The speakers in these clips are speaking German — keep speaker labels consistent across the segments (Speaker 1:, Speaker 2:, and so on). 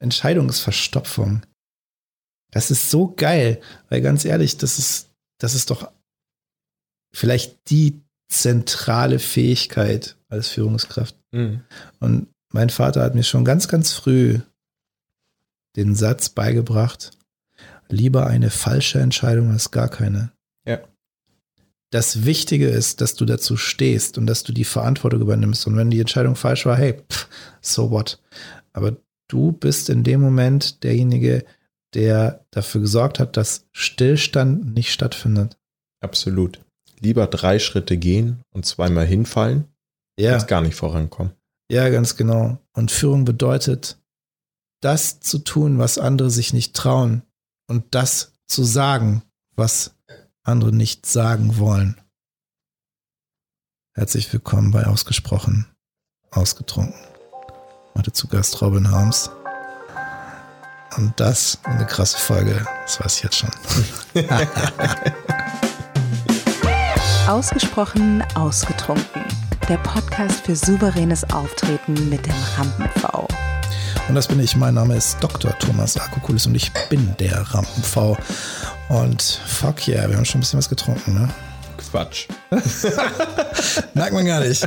Speaker 1: Entscheidungsverstopfung. Das ist so geil, weil ganz ehrlich, das ist, das ist doch vielleicht die zentrale Fähigkeit als Führungskraft. Mhm. Und mein Vater hat mir schon ganz, ganz früh den Satz beigebracht, lieber eine falsche Entscheidung als gar keine.
Speaker 2: Ja.
Speaker 1: Das Wichtige ist, dass du dazu stehst und dass du die Verantwortung übernimmst. Und wenn die Entscheidung falsch war, hey, pff, so what? Aber du bist in dem Moment derjenige, der dafür gesorgt hat, dass Stillstand nicht stattfindet.
Speaker 2: Absolut. Lieber drei Schritte gehen und zweimal hinfallen, ja. als gar nicht vorankommen.
Speaker 1: Ja, ganz genau. Und Führung bedeutet, das zu tun, was andere sich nicht trauen und das zu sagen, was andere nicht sagen wollen. Herzlich willkommen bei Ausgesprochen, Ausgetrunken. Heute zu Gast Robin Harms. Und das eine krasse Folge, das weiß ich jetzt schon.
Speaker 3: Ausgesprochen, Ausgetrunken. Der Podcast für souveränes Auftreten mit dem Rampen-V.
Speaker 1: Und das bin ich. Mein Name ist Dr. Thomas Akokulis und ich bin der Rampen-V. Und fuck yeah, wir haben schon ein bisschen was getrunken, ne?
Speaker 2: Quatsch.
Speaker 1: Merkt man gar nicht.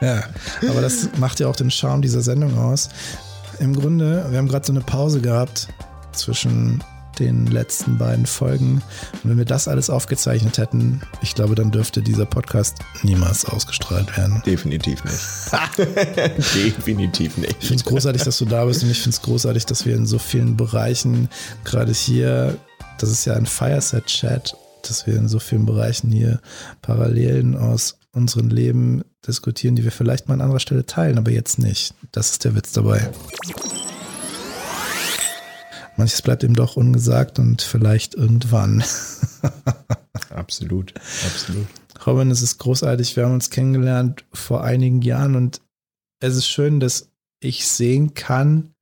Speaker 1: Ja, aber das macht ja auch den Charme dieser Sendung aus. Im Grunde, wir haben gerade so eine Pause gehabt zwischen den letzten beiden Folgen. Und wenn wir das alles aufgezeichnet hätten, ich glaube, dann dürfte dieser Podcast niemals ausgestrahlt werden.
Speaker 2: Definitiv nicht. Definitiv nicht.
Speaker 1: Ich finde es großartig, dass du da bist und ich finde es großartig, dass wir in so vielen Bereichen, gerade hier, das ist ja ein Fireset-Chat, dass wir in so vielen Bereichen hier Parallelen aus unserem Leben diskutieren, die wir vielleicht mal an anderer Stelle teilen, aber jetzt nicht. Das ist der Witz dabei manches bleibt eben doch ungesagt und vielleicht irgendwann.
Speaker 2: absolut, absolut.
Speaker 1: Robin, es ist großartig. Wir haben uns kennengelernt vor einigen Jahren und es ist schön, dass ich sehen kann,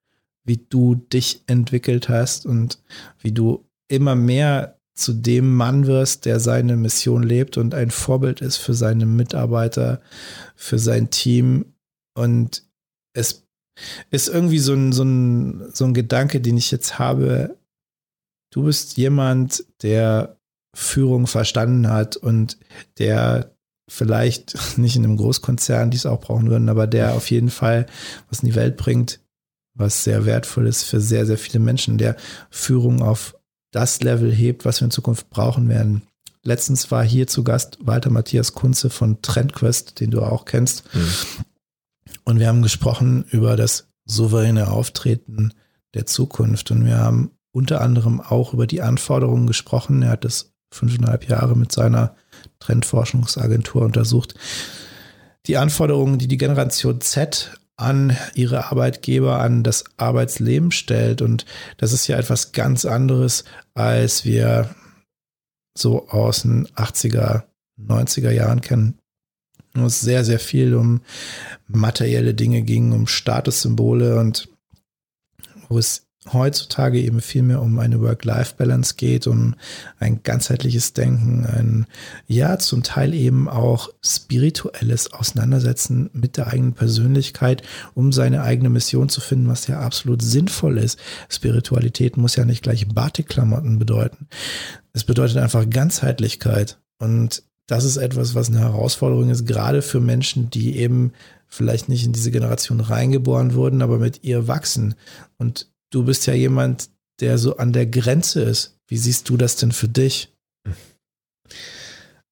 Speaker 1: wie du dich entwickelt hast und wie du immer mehr zu dem Mann wirst, der seine Mission lebt und ein Vorbild ist für seine Mitarbeiter, für sein Team. Und es ist irgendwie so ein, so, ein, so ein Gedanke, den ich jetzt habe. Du bist jemand, der Führung verstanden hat und der vielleicht nicht in einem Großkonzern dies auch brauchen würden, aber der auf jeden Fall was in die Welt bringt, was sehr wertvoll ist für sehr, sehr viele Menschen, der Führung auf das Level hebt, was wir in Zukunft brauchen werden. Letztens war hier zu Gast Walter Matthias Kunze von Trendquest, den du auch kennst. Mhm. Und wir haben gesprochen über das souveräne Auftreten der Zukunft. Und wir haben unter anderem auch über die Anforderungen gesprochen. Er hat das fünfeinhalb Jahre mit seiner Trendforschungsagentur untersucht. Die Anforderungen, die die Generation Z an ihre Arbeitgeber, an das Arbeitsleben stellt. Und das ist ja etwas ganz anderes, als wir so aus den 80er, 90er Jahren kennen wo es sehr, sehr viel um materielle Dinge ging, um Statussymbole und wo es heutzutage eben viel mehr um eine Work-Life-Balance geht, um ein ganzheitliches Denken, ein ja zum Teil eben auch spirituelles Auseinandersetzen mit der eigenen Persönlichkeit, um seine eigene Mission zu finden, was ja absolut sinnvoll ist. Spiritualität muss ja nicht gleich Batikklamotten bedeuten. Es bedeutet einfach Ganzheitlichkeit und das ist etwas, was eine Herausforderung ist, gerade für Menschen, die eben vielleicht nicht in diese Generation reingeboren wurden, aber mit ihr wachsen. Und du bist ja jemand, der so an der Grenze ist. Wie siehst du das denn für dich?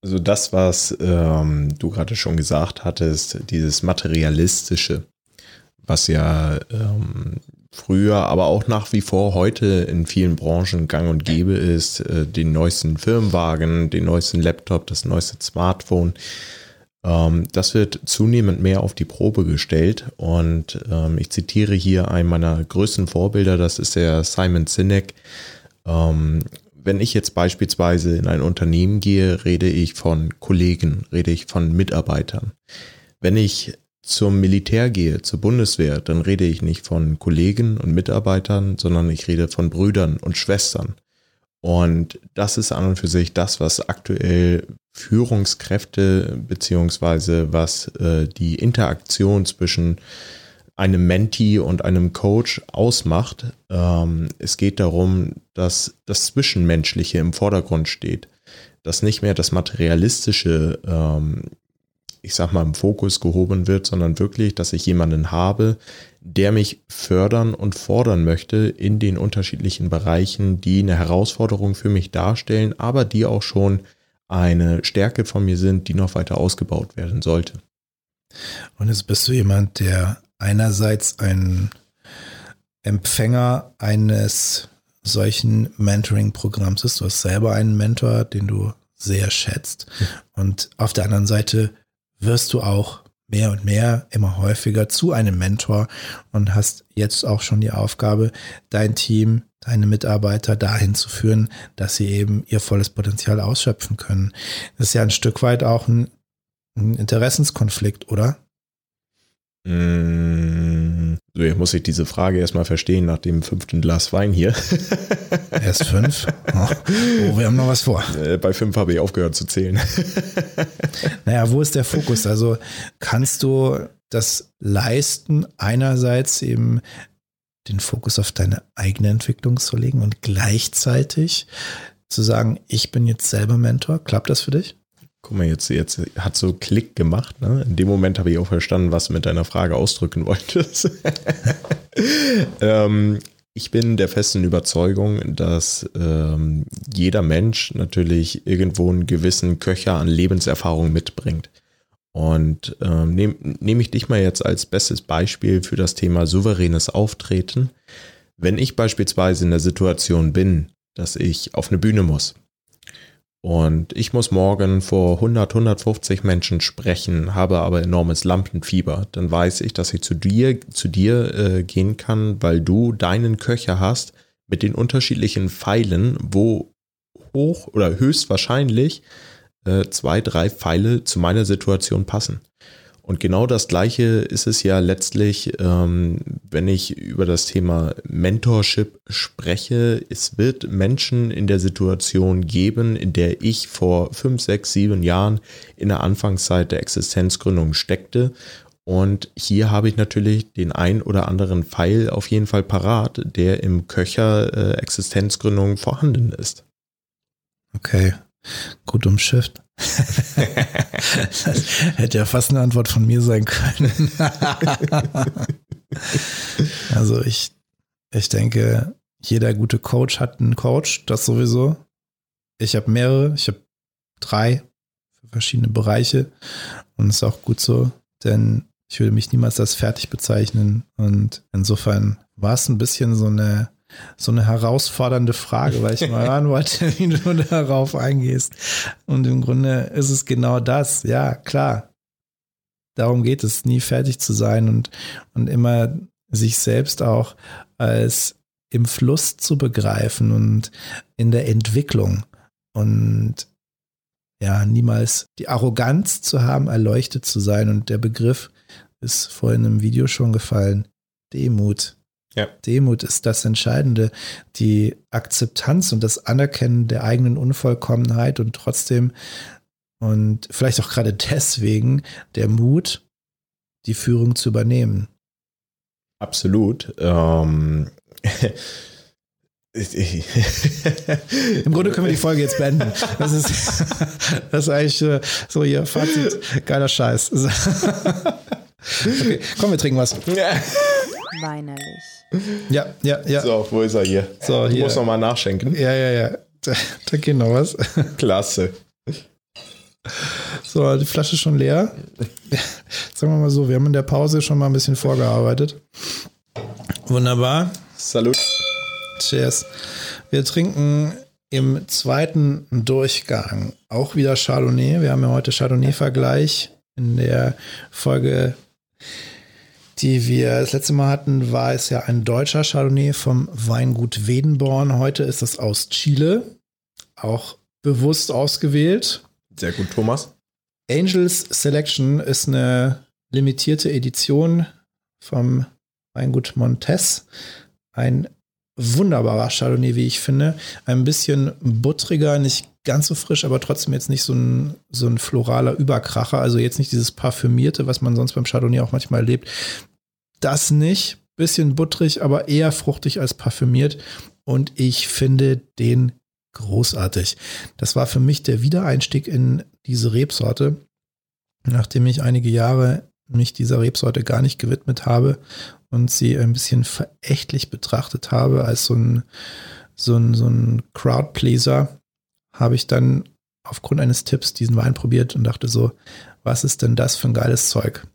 Speaker 2: Also das, was ähm, du gerade schon gesagt hattest, dieses materialistische, was ja ähm, früher, aber auch nach wie vor heute in vielen Branchen gang und gäbe ist, äh, den neuesten Firmenwagen, den neuesten Laptop, das neueste Smartphone. Ähm, das wird zunehmend mehr auf die Probe gestellt und ähm, ich zitiere hier einen meiner größten Vorbilder, das ist der Simon Sinek. Ähm, wenn ich jetzt beispielsweise in ein Unternehmen gehe, rede ich von Kollegen, rede ich von Mitarbeitern. Wenn ich zum Militär gehe, zur Bundeswehr, dann rede ich nicht von Kollegen und Mitarbeitern, sondern ich rede von Brüdern und Schwestern. Und das ist an und für sich das, was aktuell Führungskräfte beziehungsweise was äh, die Interaktion zwischen einem Mentee und einem Coach ausmacht. Ähm, es geht darum, dass das Zwischenmenschliche im Vordergrund steht, dass nicht mehr das Materialistische, ähm, ich sag mal, im Fokus gehoben wird, sondern wirklich, dass ich jemanden habe, der mich fördern und fordern möchte in den unterschiedlichen Bereichen, die eine Herausforderung für mich darstellen, aber die auch schon eine Stärke von mir sind, die noch weiter ausgebaut werden sollte.
Speaker 1: Und jetzt bist du jemand, der einerseits ein Empfänger eines solchen Mentoring-Programms ist. Du hast selber einen Mentor, den du sehr schätzt. Und auf der anderen Seite wirst du auch mehr und mehr, immer häufiger zu einem Mentor und hast jetzt auch schon die Aufgabe, dein Team, deine Mitarbeiter dahin zu führen, dass sie eben ihr volles Potenzial ausschöpfen können. Das ist ja ein Stück weit auch ein, ein Interessenskonflikt, oder?
Speaker 2: Mm, so, jetzt muss ich diese Frage erstmal verstehen nach dem fünften Glas Wein hier.
Speaker 1: Erst fünf? Oh, oh, wir haben noch was vor.
Speaker 2: Äh, bei fünf habe ich aufgehört zu zählen.
Speaker 1: Naja, wo ist der Fokus? Also kannst du das leisten, einerseits eben den Fokus auf deine eigene Entwicklung zu legen und gleichzeitig zu sagen, ich bin jetzt selber Mentor. Klappt das für dich?
Speaker 2: Guck mal, jetzt, jetzt hat so Klick gemacht. Ne? In dem Moment habe ich auch verstanden, was du mit deiner Frage ausdrücken wolltest. ähm, ich bin der festen Überzeugung, dass ähm, jeder Mensch natürlich irgendwo einen gewissen Köcher an Lebenserfahrung mitbringt. Und ähm, nehme nehm ich dich mal jetzt als bestes Beispiel für das Thema souveränes Auftreten. Wenn ich beispielsweise in der Situation bin, dass ich auf eine Bühne muss und ich muss morgen vor 100, 150 Menschen sprechen, habe aber enormes Lampenfieber. Dann weiß ich, dass ich zu dir, zu dir äh, gehen kann, weil du deinen Köcher hast mit den unterschiedlichen Pfeilen, wo hoch oder höchstwahrscheinlich äh, zwei, drei Pfeile zu meiner Situation passen. Und genau das Gleiche ist es ja letztlich, ähm, wenn ich über das Thema Mentorship spreche. Es wird Menschen in der Situation geben, in der ich vor fünf, sechs, sieben Jahren in der Anfangszeit der Existenzgründung steckte. Und hier habe ich natürlich den ein oder anderen Pfeil auf jeden Fall parat, der im Köcher äh, Existenzgründung vorhanden ist.
Speaker 1: Okay, gut umschifft. hätte ja fast eine Antwort von mir sein können. also ich, ich denke, jeder gute Coach hat einen Coach, das sowieso. Ich habe mehrere, ich habe drei für verschiedene Bereiche und ist auch gut so, denn ich würde mich niemals als fertig bezeichnen und insofern war es ein bisschen so eine so eine herausfordernde Frage, weil ich mal hören wollte, wie du darauf eingehst. Und im Grunde ist es genau das. Ja, klar. Darum geht es, nie fertig zu sein und, und immer sich selbst auch als im Fluss zu begreifen und in der Entwicklung und ja, niemals die Arroganz zu haben, erleuchtet zu sein. Und der Begriff ist vorhin im Video schon gefallen. Demut. Ja. Demut ist das Entscheidende, die Akzeptanz und das Anerkennen der eigenen Unvollkommenheit und trotzdem und vielleicht auch gerade deswegen der Mut, die Führung zu übernehmen.
Speaker 2: Absolut. Ähm.
Speaker 1: Im Grunde können wir die Folge jetzt beenden. Das ist, das ist eigentlich äh, so hier Fazit. Geiler Scheiß. Okay, komm, wir trinken was.
Speaker 3: Weinerlich.
Speaker 1: Ja, ja, ja.
Speaker 2: So, wo ist er hier?
Speaker 1: So, hier.
Speaker 2: Du musst nochmal nachschenken.
Speaker 1: Ja, ja, ja. Da, da geht noch was.
Speaker 2: Klasse.
Speaker 1: So, die Flasche ist schon leer. Sagen wir mal so, wir haben in der Pause schon mal ein bisschen vorgearbeitet. Wunderbar.
Speaker 2: Salut.
Speaker 1: Cheers. Wir trinken im zweiten Durchgang auch wieder Chardonnay. Wir haben ja heute Chardonnay-Vergleich. In der Folge die wir das letzte Mal hatten, war es ja ein deutscher Chardonnay vom Weingut Wedenborn. Heute ist es aus Chile, auch bewusst ausgewählt.
Speaker 2: Sehr gut, Thomas.
Speaker 1: Angels Selection ist eine limitierte Edition vom Weingut Montes. Ein wunderbarer Chardonnay, wie ich finde. Ein bisschen buttriger, nicht ganz so frisch, aber trotzdem jetzt nicht so ein, so ein floraler Überkracher. Also jetzt nicht dieses Parfümierte, was man sonst beim Chardonnay auch manchmal erlebt das nicht. Bisschen butterig, aber eher fruchtig als parfümiert. Und ich finde den großartig. Das war für mich der Wiedereinstieg in diese Rebsorte, nachdem ich einige Jahre mich dieser Rebsorte gar nicht gewidmet habe und sie ein bisschen verächtlich betrachtet habe als so ein, so ein, so ein Crowdpleaser, habe ich dann aufgrund eines Tipps diesen Wein probiert und dachte so, was ist denn das für ein geiles Zeug?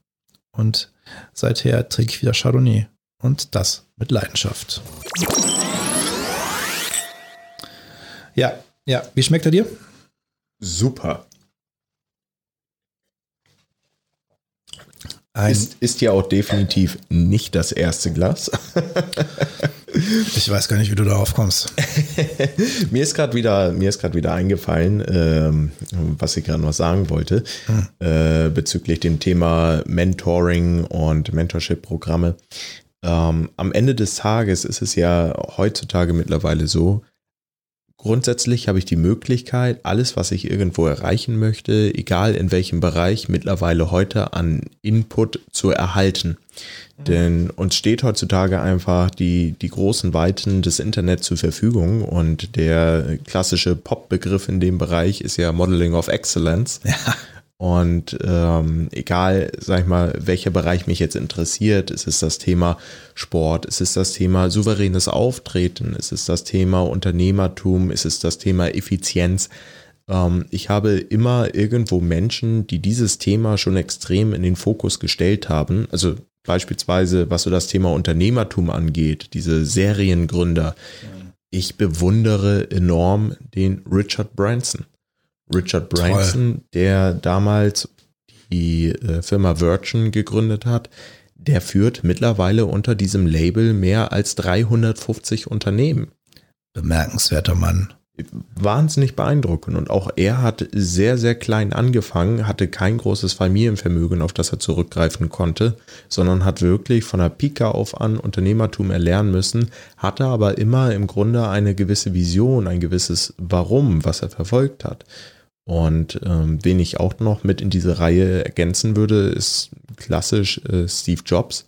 Speaker 1: Und seither trinke ich wieder Chardonnay und das mit Leidenschaft. Ja, ja, wie schmeckt er dir?
Speaker 2: Super. Ist, ist ja auch definitiv nicht das erste Glas.
Speaker 1: ich weiß gar nicht, wie du darauf kommst.
Speaker 2: mir ist gerade wieder, mir ist gerade wieder eingefallen, ähm, was ich gerade noch sagen wollte hm. äh, bezüglich dem Thema Mentoring und Mentorship-Programme. Ähm, am Ende des Tages ist es ja heutzutage mittlerweile so, Grundsätzlich habe ich die Möglichkeit, alles, was ich irgendwo erreichen möchte, egal in welchem Bereich, mittlerweile heute an Input zu erhalten. Mhm. Denn uns steht heutzutage einfach die, die großen Weiten des Internets zur Verfügung und der klassische Pop-Begriff in dem Bereich ist ja Modeling of Excellence. Ja. Und ähm, egal, sag ich mal, welcher Bereich mich jetzt interessiert, ist es das Thema Sport, ist es das Thema souveränes Auftreten, ist es das Thema Unternehmertum, ist es das Thema Effizienz. Ähm, ich habe immer irgendwo Menschen, die dieses Thema schon extrem in den Fokus gestellt haben. Also beispielsweise, was so das Thema Unternehmertum angeht, diese Seriengründer. Ich bewundere enorm den Richard Branson. Richard Branson, Toll. der damals die äh, Firma Virgin gegründet hat, der führt mittlerweile unter diesem Label mehr als 350 Unternehmen.
Speaker 1: Bemerkenswerter Mann.
Speaker 2: Wahnsinnig beeindruckend. Und auch er hat sehr, sehr klein angefangen, hatte kein großes Familienvermögen, auf das er zurückgreifen konnte, sondern hat wirklich von der Pika auf an Unternehmertum erlernen müssen, hatte aber immer im Grunde eine gewisse Vision, ein gewisses Warum, was er verfolgt hat. Und ähm, wen ich auch noch mit in diese Reihe ergänzen würde, ist klassisch äh, Steve Jobs.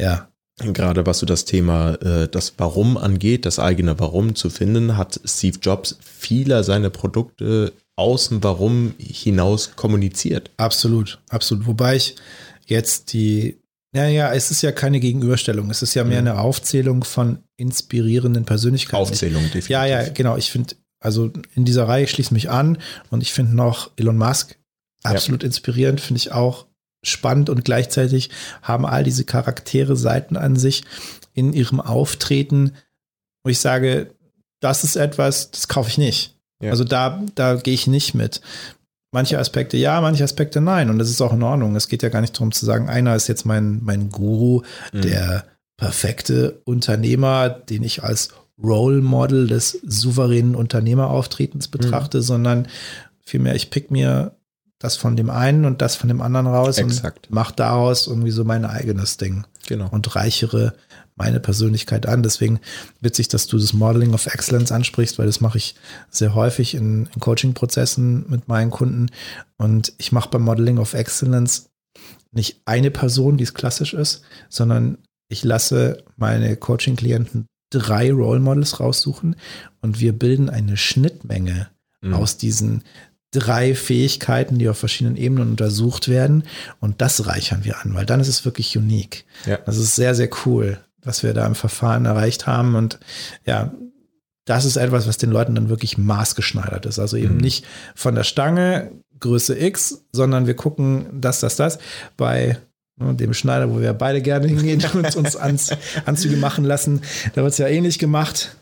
Speaker 2: Ja. Gerade was so das Thema äh, das Warum angeht, das eigene Warum zu finden, hat Steve Jobs vieler seine Produkte außen Warum hinaus kommuniziert.
Speaker 1: Absolut, absolut. Wobei ich jetzt die, naja, es ist ja keine Gegenüberstellung, es ist ja mehr mhm. eine Aufzählung von inspirierenden Persönlichkeiten.
Speaker 2: Aufzählung, definitiv.
Speaker 1: Ja, ja, genau. Ich finde, also in dieser Reihe schließe mich an und ich finde noch Elon Musk absolut ja. inspirierend, finde ich auch spannend und gleichzeitig haben all diese Charaktere Seiten an sich in ihrem Auftreten, wo ich sage, das ist etwas, das kaufe ich nicht. Ja. Also da, da gehe ich nicht mit. Manche Aspekte ja, manche Aspekte nein. Und das ist auch in Ordnung. Es geht ja gar nicht darum zu sagen, einer ist jetzt mein, mein Guru, mhm. der perfekte Unternehmer, den ich als Role Model des souveränen Unternehmerauftretens betrachte, mhm. sondern vielmehr, ich pick mir das von dem einen und das von dem anderen raus Exakt. und mache daraus irgendwie so mein eigenes Ding.
Speaker 2: Genau.
Speaker 1: Und reichere meine Persönlichkeit an. Deswegen witzig, dass du das Modeling of Excellence ansprichst, weil das mache ich sehr häufig in, in Coaching-Prozessen mit meinen Kunden. Und ich mache beim Modeling of Excellence nicht eine Person, die es klassisch ist, sondern ich lasse meine Coaching-Klienten drei Role Models raussuchen und wir bilden eine Schnittmenge mhm. aus diesen drei Fähigkeiten, die auf verschiedenen Ebenen untersucht werden. Und das reichern wir an, weil dann ist es wirklich unique. Ja. Das ist sehr, sehr cool, was wir da im Verfahren erreicht haben. Und ja, das ist etwas, was den Leuten dann wirklich maßgeschneidert ist. Also eben mhm. nicht von der Stange Größe X, sondern wir gucken das, das, das. Bei dem Schneider, wo wir beide gerne hingehen und uns ans, Anzüge machen lassen. Da wird es ja ähnlich gemacht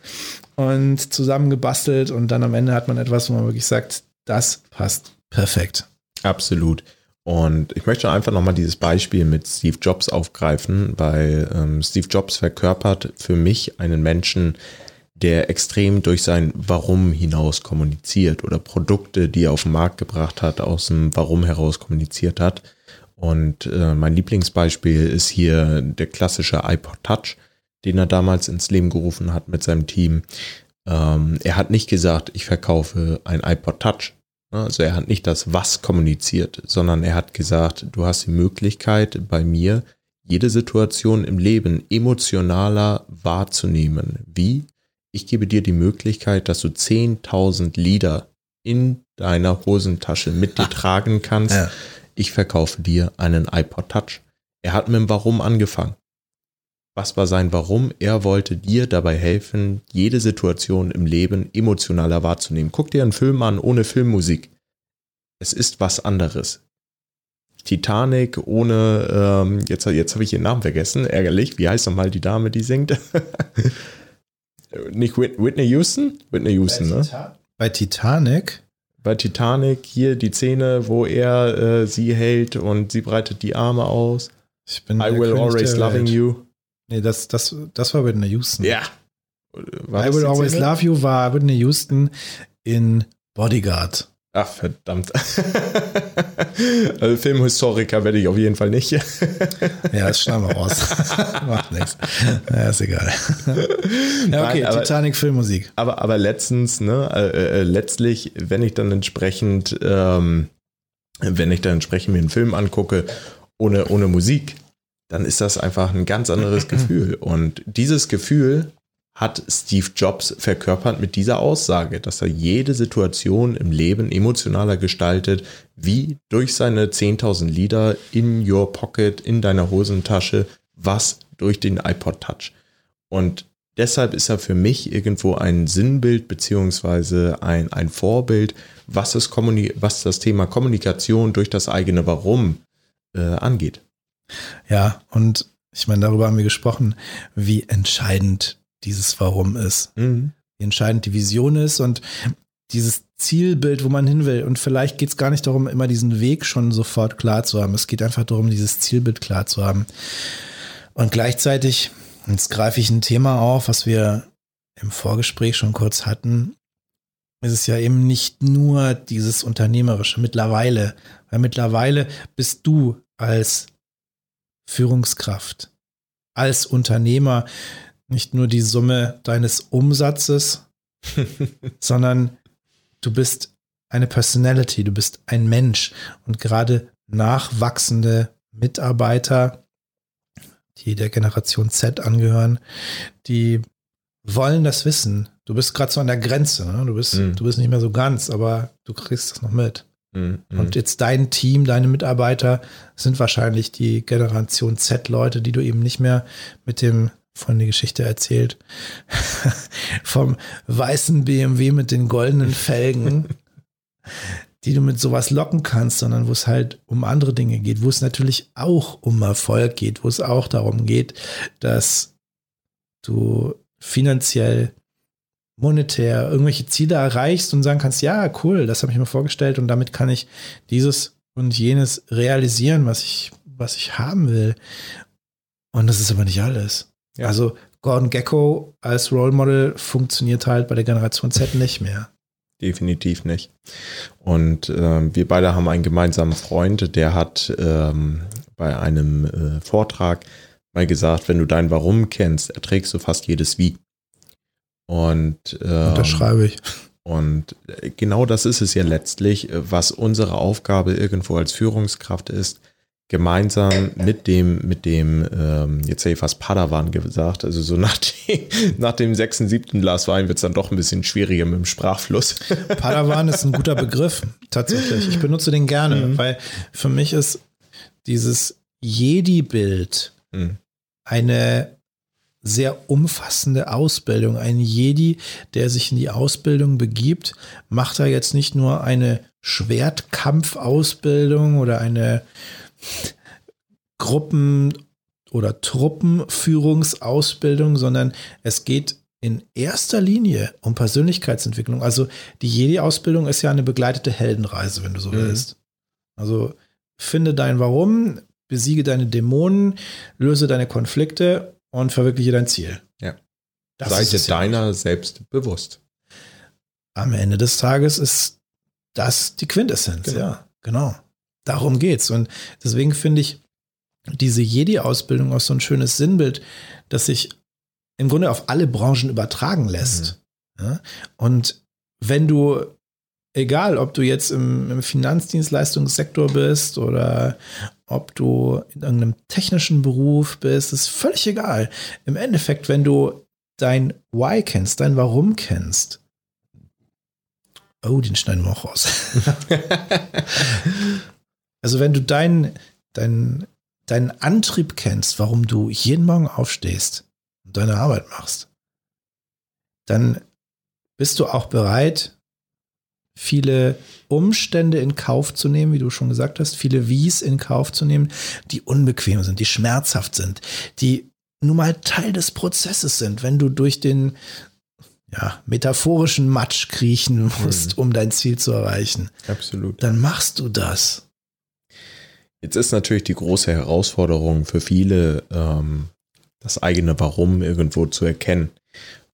Speaker 1: und zusammengebastelt und dann am Ende hat man etwas, wo man wirklich sagt, das passt perfekt.
Speaker 2: Absolut. Und ich möchte einfach nochmal dieses Beispiel mit Steve Jobs aufgreifen, weil ähm, Steve Jobs verkörpert für mich einen Menschen, der extrem durch sein Warum hinaus kommuniziert oder Produkte, die er auf den Markt gebracht hat, aus dem Warum heraus kommuniziert hat. Und äh, mein Lieblingsbeispiel ist hier der klassische iPod Touch, den er damals ins Leben gerufen hat mit seinem Team. Ähm, er hat nicht gesagt, ich verkaufe ein iPod Touch. Also er hat nicht das Was kommuniziert, sondern er hat gesagt, du hast die Möglichkeit bei mir jede Situation im Leben emotionaler wahrzunehmen. Wie? Ich gebe dir die Möglichkeit, dass du 10.000 Lieder in deiner Hosentasche mit dir tragen kannst. Ja. Ich verkaufe dir einen iPod Touch. Er hat mit dem Warum angefangen. Was war sein Warum? Er wollte dir dabei helfen, jede Situation im Leben emotionaler wahrzunehmen. Guck dir einen Film an ohne Filmmusik. Es ist was anderes. Titanic ohne, ähm, jetzt, jetzt habe ich ihren Namen vergessen, ärgerlich. Wie heißt nochmal die Dame, die singt? Nicht Whitney Houston? Whitney Houston,
Speaker 1: bei
Speaker 2: ne?
Speaker 1: Tita bei Titanic?
Speaker 2: Bei Titanic hier die Szene, wo er äh, sie hält und sie breitet die Arme aus.
Speaker 1: Ich bin
Speaker 2: I will always loving you.
Speaker 1: Nee, das, das, das war Whitney Houston.
Speaker 2: Ja.
Speaker 1: War I will always Szene? love you war Whitney Houston in Bodyguard.
Speaker 2: Ach, verdammt. also Filmhistoriker werde ich auf jeden Fall nicht.
Speaker 1: ja, das schneiden wir raus. Macht nichts. Ja, ist egal. Ja, okay, Nein, Titanic Filmmusik.
Speaker 2: Aber, aber letztens, ne, äh, äh, letztlich, wenn ich dann entsprechend, ähm, wenn ich dann entsprechend mir einen Film angucke, ohne, ohne Musik, dann ist das einfach ein ganz anderes Gefühl. Und dieses Gefühl hat Steve Jobs verkörpert mit dieser Aussage, dass er jede Situation im Leben emotionaler gestaltet, wie durch seine 10.000 Lieder in your pocket, in deiner Hosentasche, was durch den iPod Touch. Und deshalb ist er für mich irgendwo ein Sinnbild beziehungsweise ein, ein Vorbild, was, es was das Thema Kommunikation durch das eigene Warum äh, angeht.
Speaker 1: Ja, und ich meine, darüber haben wir gesprochen, wie entscheidend dieses Warum ist. Mhm. Wie entscheidend die Vision ist und dieses Zielbild, wo man hin will. Und vielleicht geht es gar nicht darum, immer diesen Weg schon sofort klar zu haben. Es geht einfach darum, dieses Zielbild klar zu haben. Und gleichzeitig, jetzt greife ich ein Thema auf, was wir im Vorgespräch schon kurz hatten, ist es ja eben nicht nur dieses Unternehmerische mittlerweile, weil mittlerweile bist du als Führungskraft, als Unternehmer nicht nur die Summe deines Umsatzes, sondern du bist eine Personality, du bist ein Mensch und gerade nachwachsende Mitarbeiter, die der Generation Z angehören, die wollen das wissen. Du bist gerade so an der Grenze, ne? du, bist, mm. du bist nicht mehr so ganz, aber du kriegst das noch mit. Mm, mm. Und jetzt dein Team, deine Mitarbeiter sind wahrscheinlich die Generation Z-Leute, die du eben nicht mehr mit dem von der Geschichte erzählt. Vom weißen BMW mit den goldenen Felgen, die du mit sowas locken kannst, sondern wo es halt um andere Dinge geht, wo es natürlich auch um Erfolg geht, wo es auch darum geht, dass du finanziell, monetär irgendwelche Ziele erreichst und sagen kannst, ja, cool, das habe ich mir vorgestellt und damit kann ich dieses und jenes realisieren, was ich, was ich haben will. Und das ist aber nicht alles. Ja. Also Gordon Gecko als Role Model funktioniert halt bei der Generation Z nicht mehr.
Speaker 2: Definitiv nicht. Und äh, wir beide haben einen gemeinsamen Freund, der hat ähm, bei einem äh, Vortrag mal gesagt, wenn du dein Warum kennst, erträgst du fast jedes Wie. Und ähm,
Speaker 1: unterschreibe ich.
Speaker 2: Und äh, genau das ist es ja letztlich, was unsere Aufgabe irgendwo als Führungskraft ist, gemeinsam mit dem, mit dem, ähm, jetzt hätte ich fast Padawan gesagt, also so nach dem, nach dem sechsten, siebten Glas Wein wird es dann doch ein bisschen schwieriger mit dem Sprachfluss.
Speaker 1: Padawan ist ein guter Begriff, tatsächlich. Ich benutze den gerne, mhm. weil für mich ist dieses Jedi-Bild mhm. eine sehr umfassende Ausbildung. Ein Jedi, der sich in die Ausbildung begibt, macht da jetzt nicht nur eine Schwertkampfausbildung oder eine Gruppen- oder Truppenführungsausbildung, sondern es geht in erster Linie um Persönlichkeitsentwicklung. Also die Jedi-Ausbildung ist ja eine begleitete Heldenreise, wenn du so mhm. willst. Also finde dein Warum, besiege deine Dämonen, löse deine Konflikte und verwirkliche dein Ziel.
Speaker 2: Ja. Das Sei dir deiner selbst bewusst.
Speaker 1: Am Ende des Tages ist das die Quintessenz, genau. ja, genau. Darum geht's. Und deswegen finde ich diese Jedi-Ausbildung auch so ein schönes Sinnbild, das sich im Grunde auf alle Branchen übertragen lässt. Mhm. Ja? Und wenn du, egal ob du jetzt im, im Finanzdienstleistungssektor bist oder ob du in irgendeinem technischen Beruf bist, ist völlig egal. Im Endeffekt, wenn du dein Why kennst, dein Warum kennst, oh, den schneiden wir auch raus. also wenn du deinen dein, deinen Antrieb kennst, warum du jeden Morgen aufstehst und deine Arbeit machst, dann bist du auch bereit, viele Umstände in Kauf zu nehmen, wie du schon gesagt hast, viele Wies in Kauf zu nehmen, die unbequem sind, die schmerzhaft sind, die nun mal Teil des Prozesses sind, wenn du durch den ja, metaphorischen Matsch kriechen musst, mhm. um dein Ziel zu erreichen.
Speaker 2: Absolut.
Speaker 1: Dann machst du das.
Speaker 2: Jetzt ist natürlich die große Herausforderung für viele, ähm, das eigene Warum irgendwo zu erkennen.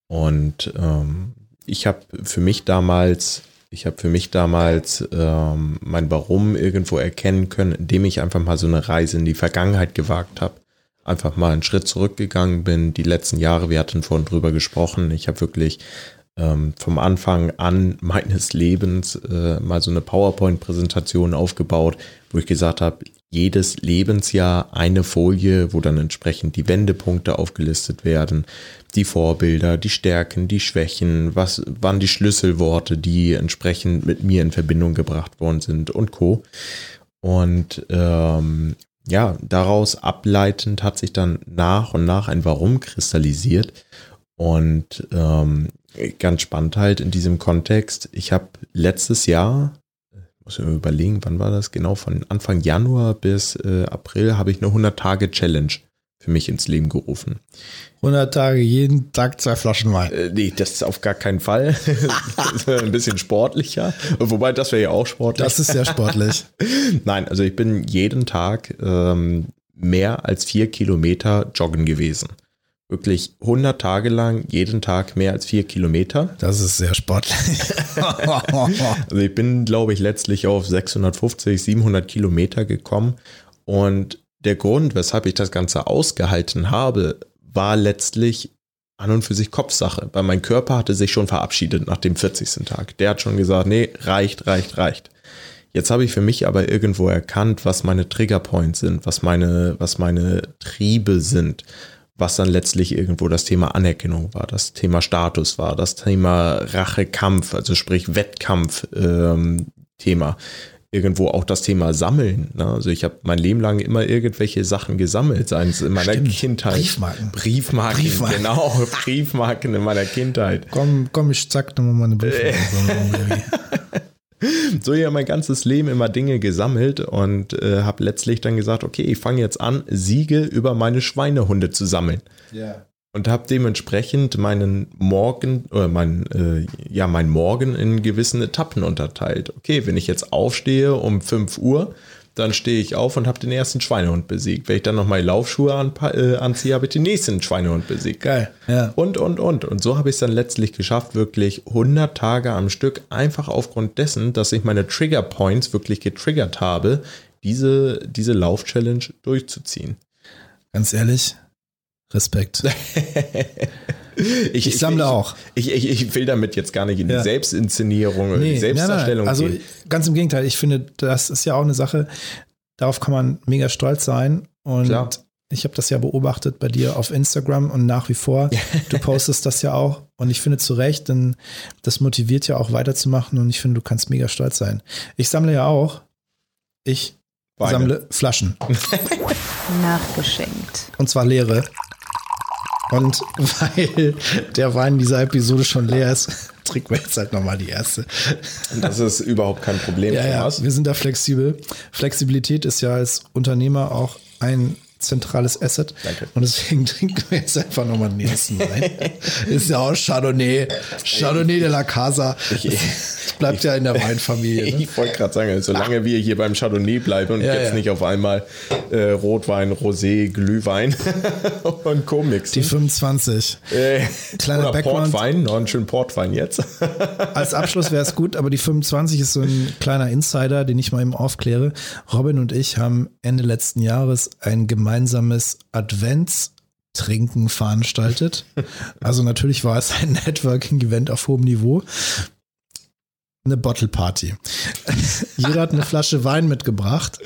Speaker 2: Und ähm, ich habe für mich damals, ich habe für mich damals ähm, mein Warum irgendwo erkennen können, indem ich einfach mal so eine Reise in die Vergangenheit gewagt habe. Einfach mal einen Schritt zurückgegangen bin. Die letzten Jahre, wir hatten vorhin drüber gesprochen. Ich habe wirklich ähm, vom Anfang an meines Lebens äh, mal so eine PowerPoint-Präsentation aufgebaut, wo ich gesagt habe, jedes Lebensjahr eine Folie, wo dann entsprechend die Wendepunkte aufgelistet werden, die Vorbilder, die Stärken, die Schwächen, was waren die Schlüsselworte, die entsprechend mit mir in Verbindung gebracht worden sind und Co. Und ähm, ja, daraus ableitend hat sich dann nach und nach ein Warum kristallisiert. Und ähm, ganz spannend halt in diesem Kontext. Ich habe letztes Jahr, muss ich mir überlegen, wann war das genau, von Anfang Januar bis äh, April habe ich eine 100-Tage-Challenge für mich ins Leben gerufen.
Speaker 1: 100 Tage, jeden Tag zwei Flaschen Wein.
Speaker 2: Äh, nee, das ist auf gar keinen Fall. das wäre ein bisschen sportlicher. Wobei, das wäre ja auch sportlich.
Speaker 1: Das ist sehr sportlich.
Speaker 2: Nein, also ich bin jeden Tag ähm, mehr als vier Kilometer joggen gewesen wirklich 100 Tage lang, jeden Tag mehr als vier Kilometer.
Speaker 1: Das ist sehr sportlich.
Speaker 2: also ich bin, glaube ich, letztlich auf 650, 700 Kilometer gekommen. Und der Grund, weshalb ich das Ganze ausgehalten habe, war letztlich an und für sich Kopfsache, weil mein Körper hatte sich schon verabschiedet nach dem 40. Tag. Der hat schon gesagt, nee, reicht, reicht, reicht. Jetzt habe ich für mich aber irgendwo erkannt, was meine Triggerpoints sind, was meine, was meine Triebe sind, was dann letztlich irgendwo das Thema Anerkennung war, das Thema Status war, das Thema Rachekampf, also sprich Wettkampf-Thema. Ähm, irgendwo auch das Thema Sammeln. Ne? Also ich habe mein Leben lang immer irgendwelche Sachen gesammelt, seien es in meiner Stimmt. Kindheit.
Speaker 1: Briefmarken.
Speaker 2: Briefmarken. Briefmarken, genau. Briefmarken in meiner Kindheit.
Speaker 1: Komm, komm, ich zack nochmal meine Briefmarken.
Speaker 2: so ja mein ganzes Leben immer Dinge gesammelt und äh, habe letztlich dann gesagt, okay, ich fange jetzt an, Siege über meine Schweinehunde zu sammeln. Ja. Und habe dementsprechend meinen Morgen oder mein äh, ja mein Morgen in gewissen Etappen unterteilt. Okay, wenn ich jetzt aufstehe um 5 Uhr, dann stehe ich auf und habe den ersten Schweinehund besiegt. Wenn ich dann noch meine Laufschuhe an, äh, anziehe, habe ich den nächsten Schweinehund besiegt.
Speaker 1: Geil, ja.
Speaker 2: Und, und, und. Und so habe ich es dann letztlich geschafft, wirklich 100 Tage am Stück, einfach aufgrund dessen, dass ich meine Trigger Points wirklich getriggert habe, diese, diese Lauf-Challenge durchzuziehen.
Speaker 1: Ganz ehrlich, Respekt.
Speaker 2: ich, ich, sammle
Speaker 1: ich, auch.
Speaker 2: Ich, ich, ich, will damit jetzt gar nicht in die ja. Selbstinszenierung, nee, die Selbstdarstellung
Speaker 1: nein, nein. Also ganz im Gegenteil, ich finde, das ist ja auch eine Sache, darauf kann man mega stolz sein. Und Klar. ich habe das ja beobachtet bei dir auf Instagram und nach wie vor. Du postest das ja auch. Und ich finde zu Recht, denn das motiviert ja auch weiterzumachen. Und ich finde, du kannst mega stolz sein. Ich sammle ja auch. Ich Weine. sammle Flaschen.
Speaker 3: Nachgeschenkt.
Speaker 1: Und zwar leere. Und weil der Wein dieser Episode schon leer ist, trinken wir jetzt halt nochmal die erste.
Speaker 2: Das ist überhaupt kein Problem.
Speaker 1: Ja, ja, wir sind da flexibel. Flexibilität ist ja als Unternehmer auch ein zentrales Asset. Danke. Und deswegen trinken wir jetzt einfach nochmal den nächsten Wein. ist ja auch Chardonnay. Chardonnay de la Casa. Ich, bleibt ich, ja in der Weinfamilie.
Speaker 2: Ne? Ich wollte gerade sagen, solange wir hier beim Chardonnay bleiben und ja, jetzt ja. nicht auf einmal äh, Rotwein, Rosé, Glühwein und Co-Mix.
Speaker 1: Die 25. Äh,
Speaker 2: Kleiner Background. Portwein, noch einen schönen Portwein jetzt.
Speaker 1: Als Abschluss wäre es gut, aber die 25 ist so ein kleiner Insider, den ich mal eben aufkläre. Robin und ich haben Ende letzten Jahres ein gemeinsames Advents Trinken veranstaltet. Also natürlich war es ein Networking-Event auf hohem Niveau. eine Bottle Party. Jeder hat eine Flasche Wein mitgebracht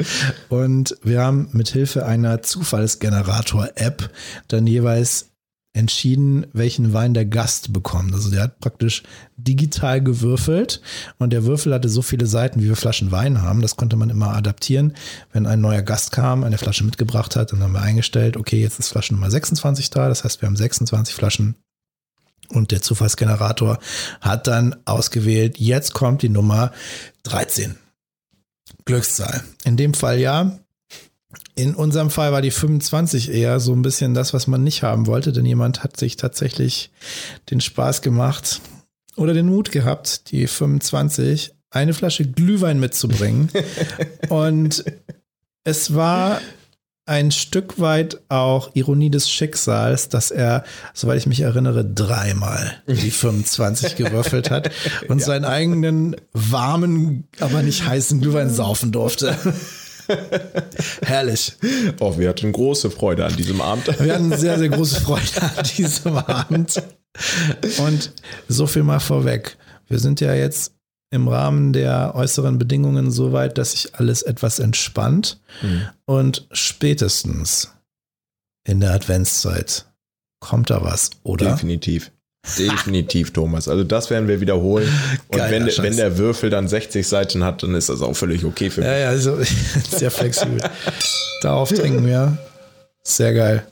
Speaker 1: und wir haben mit Hilfe einer Zufallsgenerator-App dann jeweils entschieden, welchen Wein der Gast bekommt. Also der hat praktisch digital gewürfelt und der Würfel hatte so viele Seiten, wie wir Flaschen Wein haben. Das konnte man immer adaptieren. Wenn ein neuer Gast kam, eine Flasche mitgebracht hat, dann haben wir eingestellt, okay, jetzt ist Flasche Nummer 26 da. Das heißt, wir haben 26 Flaschen und der Zufallsgenerator hat dann ausgewählt, jetzt kommt die Nummer 13. Glückszahl. In dem Fall ja. In unserem Fall war die 25 eher so ein bisschen das, was man nicht haben wollte, denn jemand hat sich tatsächlich den Spaß gemacht oder den Mut gehabt, die 25 eine Flasche Glühwein mitzubringen. Und es war ein Stück weit auch Ironie des Schicksals, dass er, soweit ich mich erinnere, dreimal die 25 gewürfelt hat und ja. seinen eigenen warmen, aber nicht heißen Glühwein saufen durfte. Herrlich.
Speaker 2: Oh, wir hatten große Freude an diesem Abend.
Speaker 1: Wir hatten sehr, sehr große Freude an diesem Abend. Und so viel mal vorweg. Wir sind ja jetzt im Rahmen der äußeren Bedingungen so weit, dass sich alles etwas entspannt. Mhm. Und spätestens in der Adventszeit kommt da was, oder?
Speaker 2: Definitiv. Definitiv, Thomas. Also das werden wir wiederholen. Und wenn, wenn, der Würfel dann 60 Seiten hat, dann ist das auch völlig okay für mich.
Speaker 1: Ja, ja, also sehr flexibel. Darauf trinken wir. Sehr geil.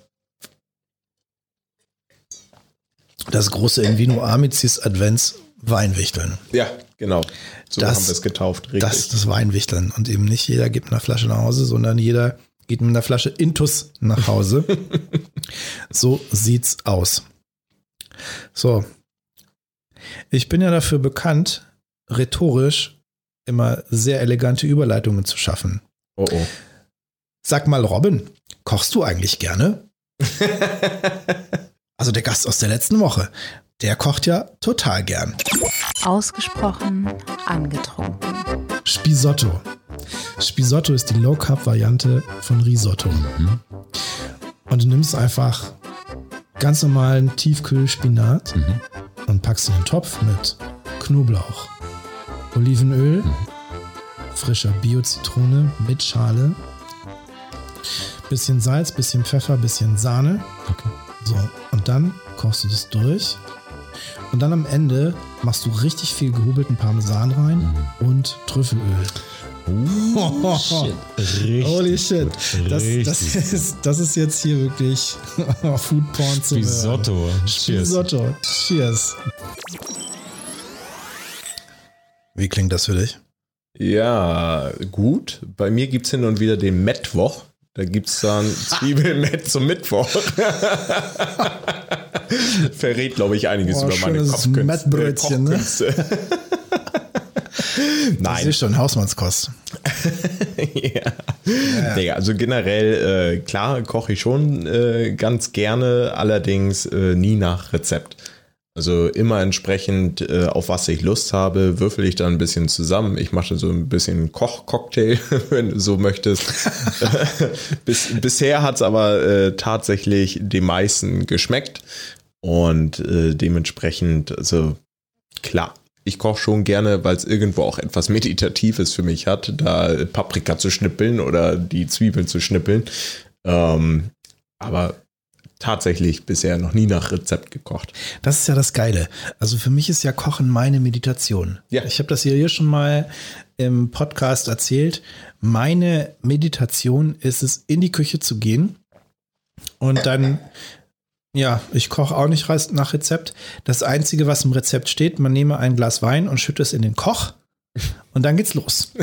Speaker 1: Das große Invino Amicis Advents Weinwichteln.
Speaker 2: Ja, genau. So das, haben wir es getauft.
Speaker 1: Richtig. Das ist das Weinwichteln. Und eben nicht jeder gibt eine Flasche nach Hause, sondern jeder geht mit einer Flasche Intus nach Hause. so sieht's aus. So. Ich bin ja dafür bekannt, rhetorisch immer sehr elegante Überleitungen zu schaffen.
Speaker 2: Oh oh.
Speaker 1: Sag mal, Robin, kochst du eigentlich gerne? also der Gast aus der letzten Woche, der kocht ja total gern.
Speaker 3: Ausgesprochen angetrunken.
Speaker 1: Spisotto. Spisotto ist die Low-Carb-Variante von Risotto. Mhm. Und du nimmst einfach ganz normalen Tiefkühlspinat mhm. und packst in den Topf mit Knoblauch, Olivenöl, mhm. frischer Bio-Zitrone mit Schale, bisschen Salz, bisschen Pfeffer, bisschen Sahne. Okay. So, und dann kochst du das durch. Und dann am Ende machst du richtig viel gehobelten Parmesan rein mhm. und Trüffelöl.
Speaker 2: Oh, shit. Richtig
Speaker 1: Holy shit. Das, das, ist, das ist jetzt hier wirklich Food Porn zu
Speaker 2: Spisotto.
Speaker 1: Spisotto. Cheers. Wie klingt das für dich?
Speaker 2: Ja, gut. Bei mir gibt es hin und wieder den Mittwoch. Da gibt es dann Zwiebelmett zum Mittwoch. Verrät, glaube ich, einiges oh, über meine Kopfkünste.
Speaker 1: Mettbrötchen, ne? Nein. Das ist schon Hausmannskost.
Speaker 2: ja. ja. Nee, also generell, äh, klar, koche ich schon äh, ganz gerne, allerdings äh, nie nach Rezept. Also immer entsprechend, äh, auf was ich Lust habe, würfel ich dann ein bisschen zusammen. Ich mache so ein bisschen Kochcocktail, wenn du so möchtest. Bis, bisher hat es aber äh, tatsächlich den meisten geschmeckt. Und äh, dementsprechend, also klar, ich koche schon gerne, weil es irgendwo auch etwas Meditatives für mich hat, da Paprika zu schnippeln oder die Zwiebeln zu schnippeln. Ähm, aber tatsächlich bisher noch nie nach Rezept gekocht.
Speaker 1: Das ist ja das Geile. Also für mich ist ja Kochen meine Meditation. Ja. Ich habe das hier schon mal im Podcast erzählt. Meine Meditation ist es, in die Küche zu gehen und dann ja, ich koche auch nicht nach Rezept. Das Einzige, was im Rezept steht, man nehme ein Glas Wein und schütte es in den Koch und dann geht's los.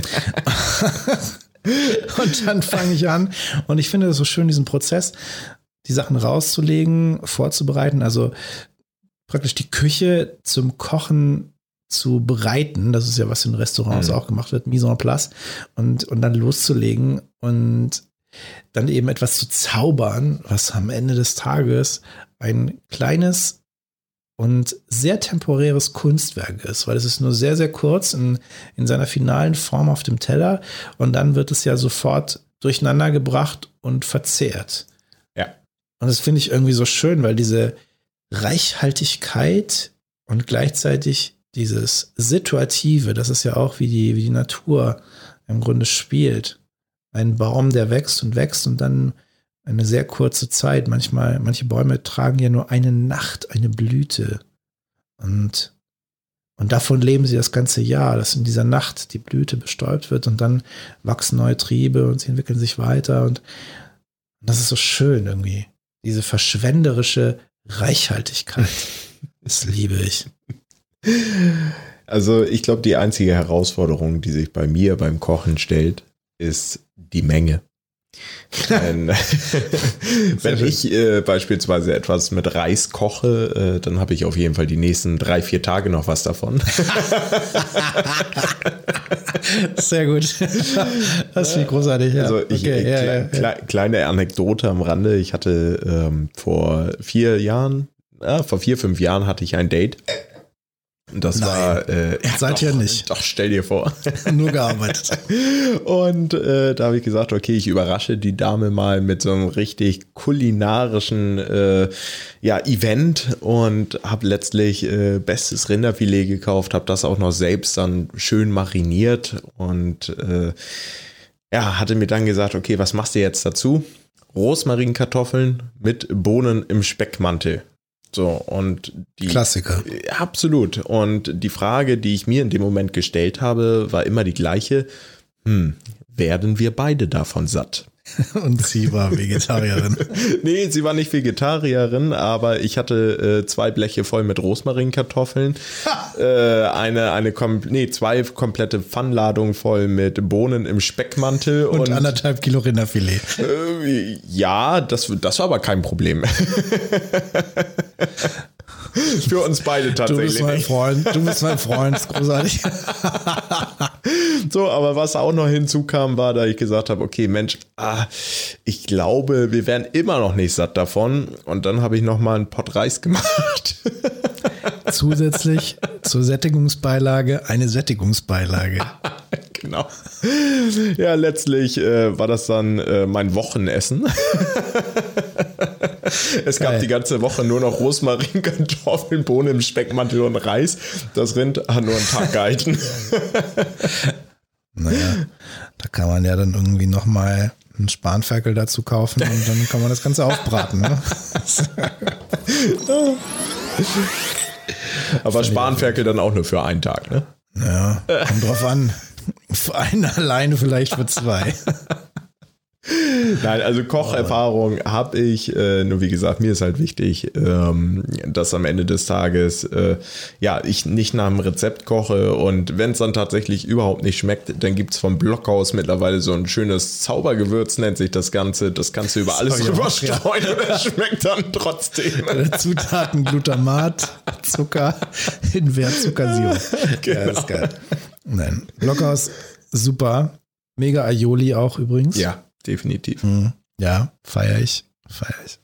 Speaker 1: und dann fange ich an und ich finde es so schön, diesen Prozess, die Sachen rauszulegen, vorzubereiten, also praktisch die Küche zum Kochen zu bereiten. Das ist ja, was in Restaurants mhm. auch gemacht wird, Mise en place und, und dann loszulegen und dann eben etwas zu zaubern, was am Ende des Tages ein kleines und sehr temporäres Kunstwerk ist, weil es ist nur sehr, sehr kurz in, in seiner finalen Form auf dem Teller und dann wird es ja sofort durcheinander gebracht und verzehrt.
Speaker 2: Ja.
Speaker 1: Und das finde ich irgendwie so schön, weil diese Reichhaltigkeit und gleichzeitig dieses Situative, das ist ja auch wie die, wie die Natur im Grunde spielt. Ein Baum, der wächst und wächst und dann eine sehr kurze Zeit. Manchmal, manche Bäume tragen ja nur eine Nacht, eine Blüte. Und, und davon leben sie das ganze Jahr, dass in dieser Nacht die Blüte bestäubt wird und dann wachsen neue Triebe und sie entwickeln sich weiter. Und, und das ist so schön irgendwie. Diese verschwenderische Reichhaltigkeit. Das liebe ich.
Speaker 2: Also ich glaube, die einzige Herausforderung, die sich bei mir beim Kochen stellt, ist die Menge. wenn, wenn ich äh, beispielsweise etwas mit Reis koche, äh, dann habe ich auf jeden Fall die nächsten drei, vier Tage noch was davon.
Speaker 1: Sehr gut. Das ist wie großartig. Ja.
Speaker 2: Also ich,
Speaker 1: okay,
Speaker 2: äh,
Speaker 1: ja,
Speaker 2: kle
Speaker 1: ja,
Speaker 2: kle kleine Anekdote am Rande. Ich hatte ähm, vor vier Jahren, ja, vor vier, fünf Jahren hatte ich ein Date. Das
Speaker 1: Nein.
Speaker 2: war äh,
Speaker 1: Seid
Speaker 2: doch,
Speaker 1: ihr nicht.
Speaker 2: Doch, stell dir vor.
Speaker 1: Nur gearbeitet.
Speaker 2: Und äh, da habe ich gesagt, okay, ich überrasche die Dame mal mit so einem richtig kulinarischen äh, ja, Event und habe letztlich äh, bestes Rinderfilet gekauft, habe das auch noch selbst dann schön mariniert und äh, ja, hatte mir dann gesagt, okay, was machst du jetzt dazu? Rosmarinkartoffeln mit Bohnen im Speckmantel. So, und die.
Speaker 1: Klassiker.
Speaker 2: Absolut. Und die Frage, die ich mir in dem Moment gestellt habe, war immer die gleiche. Hm, werden wir beide davon satt?
Speaker 1: Und sie war Vegetarierin.
Speaker 2: Nee, sie war nicht Vegetarierin, aber ich hatte äh, zwei Bleche voll mit Rosmarinkartoffeln, äh, eine, eine kom nee, zwei komplette Pfannladungen voll mit Bohnen im Speckmantel
Speaker 1: Und,
Speaker 2: und,
Speaker 1: anderthalb Kilo Rinderfilet.
Speaker 2: äh, ja, das, das war aber kein Problem. Für uns beide
Speaker 1: Du
Speaker 2: tatsächlich.
Speaker 1: bist mein Freund. Du bist mein Freund. Ist großartig.
Speaker 2: So, aber was auch noch hinzukam, war, da ich gesagt habe, okay, Mensch, ah, ich glaube, wir werden immer noch nicht satt davon. Und dann habe ich noch mal einen Pott Reis gemacht.
Speaker 1: Zusätzlich zur Sättigungsbeilage eine Sättigungsbeilage.
Speaker 2: genau. Ja, letztlich äh, war das dann äh, mein Wochenessen. es
Speaker 1: Geil.
Speaker 2: gab die ganze Woche nur noch Rosmarin, Kartoffeln, Bohnen im Speckmantel und Reis. Das Rind hat nur einen Tag gehalten.
Speaker 1: Naja, da kann man ja dann irgendwie nochmal einen Spanferkel dazu kaufen und dann kann man das Ganze aufbraten. Ne?
Speaker 2: Aber Spanferkel dann auch nur für einen Tag, ne?
Speaker 1: Ja, kommt drauf an. Für einen alleine vielleicht für zwei.
Speaker 2: Nein, also Kocherfahrung habe ich, äh, nur wie gesagt, mir ist halt wichtig, ähm, dass am Ende des Tages, äh, ja, ich nicht nach dem Rezept koche und wenn es dann tatsächlich überhaupt nicht schmeckt, dann gibt es vom Blockhaus mittlerweile so ein schönes Zaubergewürz, nennt sich das Ganze. Das kannst du über alles drüber
Speaker 1: auch, ja.
Speaker 2: streuen und es schmeckt dann trotzdem.
Speaker 1: Zutaten Glutamat, Zucker, Ingwer, Zuckersirup. Ja, ist geil. Nein, Blockhaus, super. Mega Aioli auch übrigens.
Speaker 2: Ja, definitiv.
Speaker 1: Mhm. Ja, feiere ich. Feiere ich.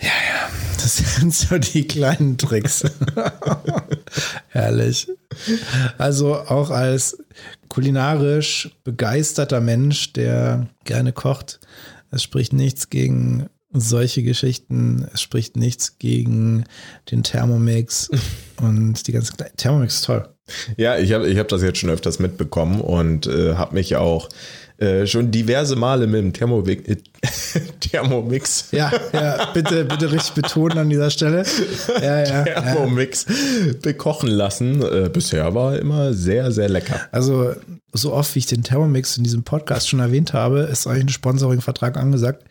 Speaker 1: Ja, ja. Das sind so die kleinen Tricks. Herrlich. Also auch als kulinarisch begeisterter Mensch, der gerne kocht, es spricht nichts gegen solche Geschichten. Es spricht nichts gegen den Thermomix und die ganze Thermomix ist toll.
Speaker 2: Ja, ich habe ich hab das jetzt schon öfters mitbekommen und äh, habe mich auch äh, schon diverse Male mit dem Thermomix, äh, Thermomix,
Speaker 1: Ja, ja, bitte, bitte richtig betonen an dieser Stelle. Ja, ja. ja.
Speaker 2: Thermomix bekochen lassen. Äh, bisher war immer sehr, sehr lecker.
Speaker 1: Also, so oft wie ich den Thermomix in diesem Podcast schon erwähnt habe, ist eigentlich ein Sponsoring-Vertrag angesagt.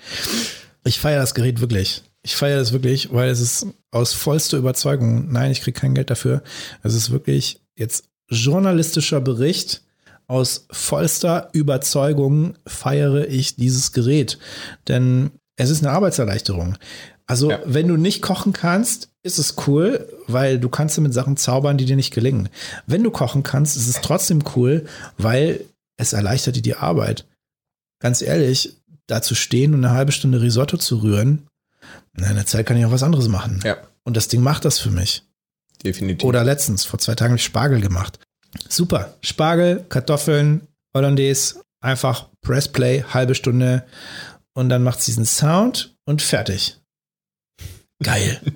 Speaker 1: Ich feiere das Gerät wirklich. Ich feiere das wirklich, weil es ist aus vollster Überzeugung. Nein, ich kriege kein Geld dafür. Es ist wirklich jetzt journalistischer Bericht. Aus vollster Überzeugung feiere ich dieses Gerät. Denn es ist eine Arbeitserleichterung. Also,
Speaker 2: Ja.
Speaker 1: wenn du nicht kochen kannst, ist es cool, weil du kannst mit Sachen zaubern, die dir nicht gelingen. Wenn du kochen kannst, ist es trotzdem cool, weil es erleichtert dir die Arbeit. Ganz ehrlich, da zu stehen und eine halbe Stunde Risotto zu rühren, in einer Zeit kann ich auch was anderes machen.
Speaker 2: Ja,
Speaker 1: Und das Ding macht das für mich.
Speaker 2: Definitiv.
Speaker 1: Oder letztens, vor zwei Tagen habe ich Spargel gemacht. Super. Spargel, Kartoffeln, Hollandaise, einfach Press Play, halbe Stunde und dann macht es diesen Sound und fertig. Geil.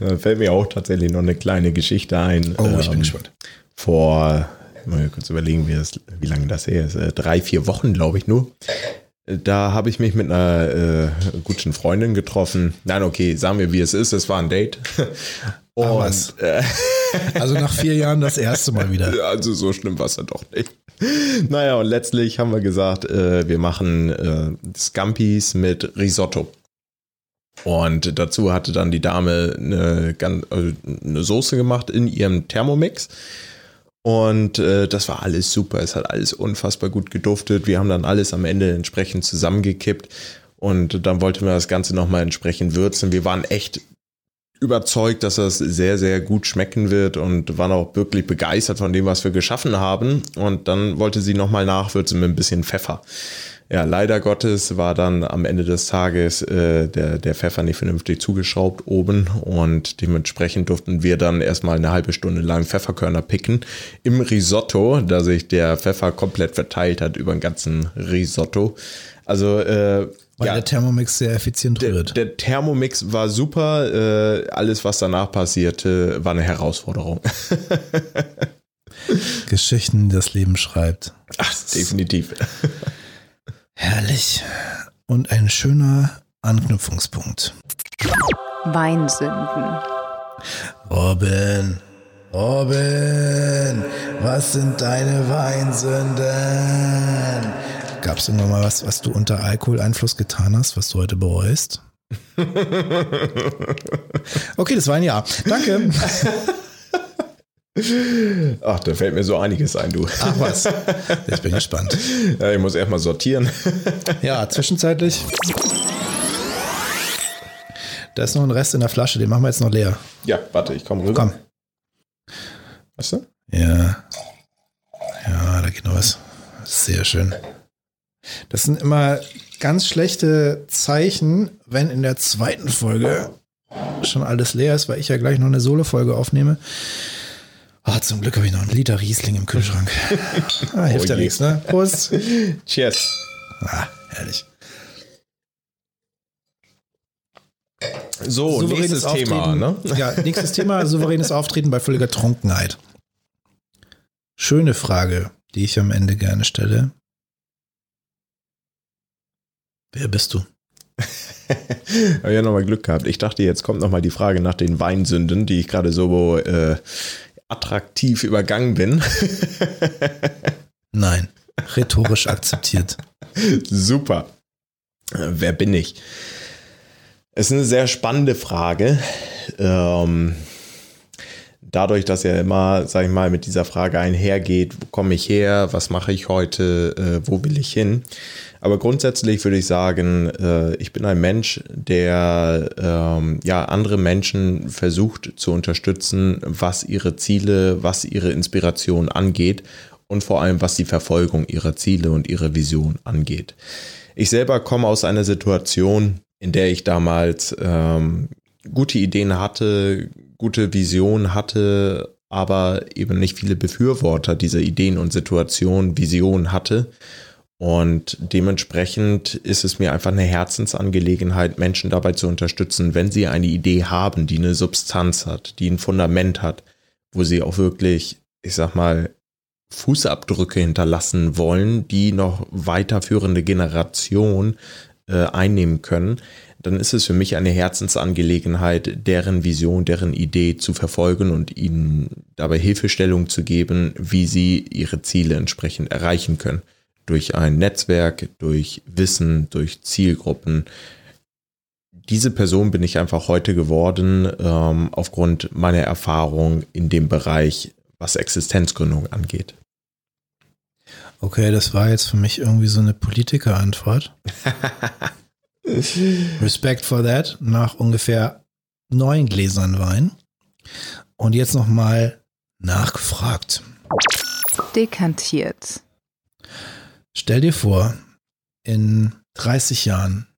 Speaker 2: Da fällt mir auch tatsächlich noch eine kleine Geschichte ein.
Speaker 1: Oh, ich bin
Speaker 2: Ähm,
Speaker 1: gespannt.
Speaker 2: Vor, mal kurz überlegen, wie, das, wie lange das her ist. Äh, Drei, vier Wochen, glaube ich nur. Äh, Da habe ich mich mit einer äh, guten Freundin getroffen. Nein, okay, sagen wir, wie es ist. Es war ein Date. Und,
Speaker 1: was.
Speaker 2: Äh,
Speaker 1: Also nach vier Jahren das erste Mal wieder.
Speaker 2: also so schlimm war es dann doch nicht. Naja, und letztlich haben wir gesagt, äh, wir machen äh, Scampis mit Risotto. Und dazu hatte dann die Dame eine, äh, eine Soße gemacht in ihrem Thermomix. Und äh, das war alles super. Es hat alles unfassbar gut geduftet. Wir haben dann alles am Ende entsprechend zusammengekippt. Und dann wollten wir das Ganze nochmal entsprechend würzen. Wir waren echt überzeugt, dass das sehr, sehr gut schmecken wird und waren auch wirklich begeistert von dem, was wir geschaffen haben. Und dann wollte sie nochmal nachwürzen mit ein bisschen Pfeffer. Ja, leider Gottes war dann am Ende des Tages äh, der, der Pfeffer nicht vernünftig zugeschraubt oben und dementsprechend durften wir dann erstmal eine halbe Stunde lang Pfefferkörner picken im Risotto, da sich der Pfeffer komplett verteilt hat über den ganzen Risotto. Also äh,
Speaker 1: Weil
Speaker 2: ja,
Speaker 1: der Thermomix sehr effizient
Speaker 2: der,
Speaker 1: rührt.
Speaker 2: der Thermomix war super. Äh, alles, was danach passierte, war eine Herausforderung.
Speaker 1: Geschichten, die das Leben schreibt.
Speaker 2: Ach, definitiv.
Speaker 1: Herrlich. Und ein schöner Anknüpfungspunkt.
Speaker 3: Weinsünden.
Speaker 1: Robin, Robin, was sind deine Weinsünden? Gab es irgendwann mal was, was du unter Alkoholeinfluss getan hast, was du heute bereust? Okay, das war ein Ja. Danke.
Speaker 2: Ach, da fällt mir so einiges ein, du.
Speaker 1: Ach was. Ich bin gespannt.
Speaker 2: Ja, ich muss erstmal sortieren.
Speaker 1: Ja, zwischenzeitlich. Da ist noch ein Rest in der Flasche, den machen wir jetzt noch leer.
Speaker 2: Ja, warte, ich komme rüber.
Speaker 1: Komm.
Speaker 2: Weißt du?
Speaker 1: Ja. Ja, da geht noch was. Sehr schön. Das sind immer ganz schlechte Zeichen, wenn in der zweiten Folge schon alles leer ist, weil ich ja gleich noch eine Solo-Folge aufnehme. Ah, zum Glück habe ich noch einen Liter Riesling im Kühlschrank. Ah, hilft
Speaker 2: Oh
Speaker 1: ja nichts, ne? Prost.
Speaker 2: Cheers.
Speaker 1: Ah, herrlich.
Speaker 2: So, nächstes Thema, ne?
Speaker 1: Ja, nächstes Thema, souveränes Auftreten bei völliger Trunkenheit. Schöne Frage, die ich am Ende gerne stelle. Wer bist du?
Speaker 2: Habe ja nochmal Glück gehabt. Ich dachte, jetzt kommt nochmal die Frage nach den Weinsünden, die ich gerade so äh, attraktiv übergangen bin.
Speaker 1: Nein, rhetorisch akzeptiert.
Speaker 2: Super. Äh, Wer bin ich? Es ist eine sehr spannende Frage. Ähm, dadurch, dass ja immer, sag ich mal, mit dieser Frage einhergeht, wo komme ich her, was mache ich heute, äh, wo will ich hin? Aber grundsätzlich würde ich sagen, äh, ich bin ein Mensch, der ähm, ja andere Menschen versucht zu unterstützen, was ihre Ziele, was ihre Inspiration angeht und vor allem was die Verfolgung ihrer Ziele und ihrer Vision angeht. Ich selber komme aus einer Situation, in der ich damals ähm, gute Ideen hatte, gute Visionen hatte, aber eben nicht viele Befürworter dieser Ideen und Situationen, Visionen hatte. Und dementsprechend ist es mir einfach eine Herzensangelegenheit, Menschen dabei zu unterstützen, wenn sie eine Idee haben, die eine Substanz hat, die ein Fundament hat, wo sie auch wirklich, ich sag mal, Fußabdrücke hinterlassen wollen, die noch weiterführende Generationen äh, einnehmen können, dann ist es für mich eine Herzensangelegenheit, deren Vision, deren Idee zu verfolgen und ihnen dabei Hilfestellung zu geben, wie sie ihre Ziele entsprechend erreichen können. Durch ein Netzwerk, durch Wissen, durch Zielgruppen. Diese Person bin ich einfach heute geworden, ähm, aufgrund meiner Erfahrung in dem Bereich, was Existenzgründung angeht.
Speaker 1: Okay, das war jetzt für mich irgendwie so eine Politikerantwort. Respect for that. Nach ungefähr neun Gläsern Wein. Und jetzt nochmal nachgefragt.
Speaker 3: Dekantiert.
Speaker 1: Stell dir vor, in 30 Jahren,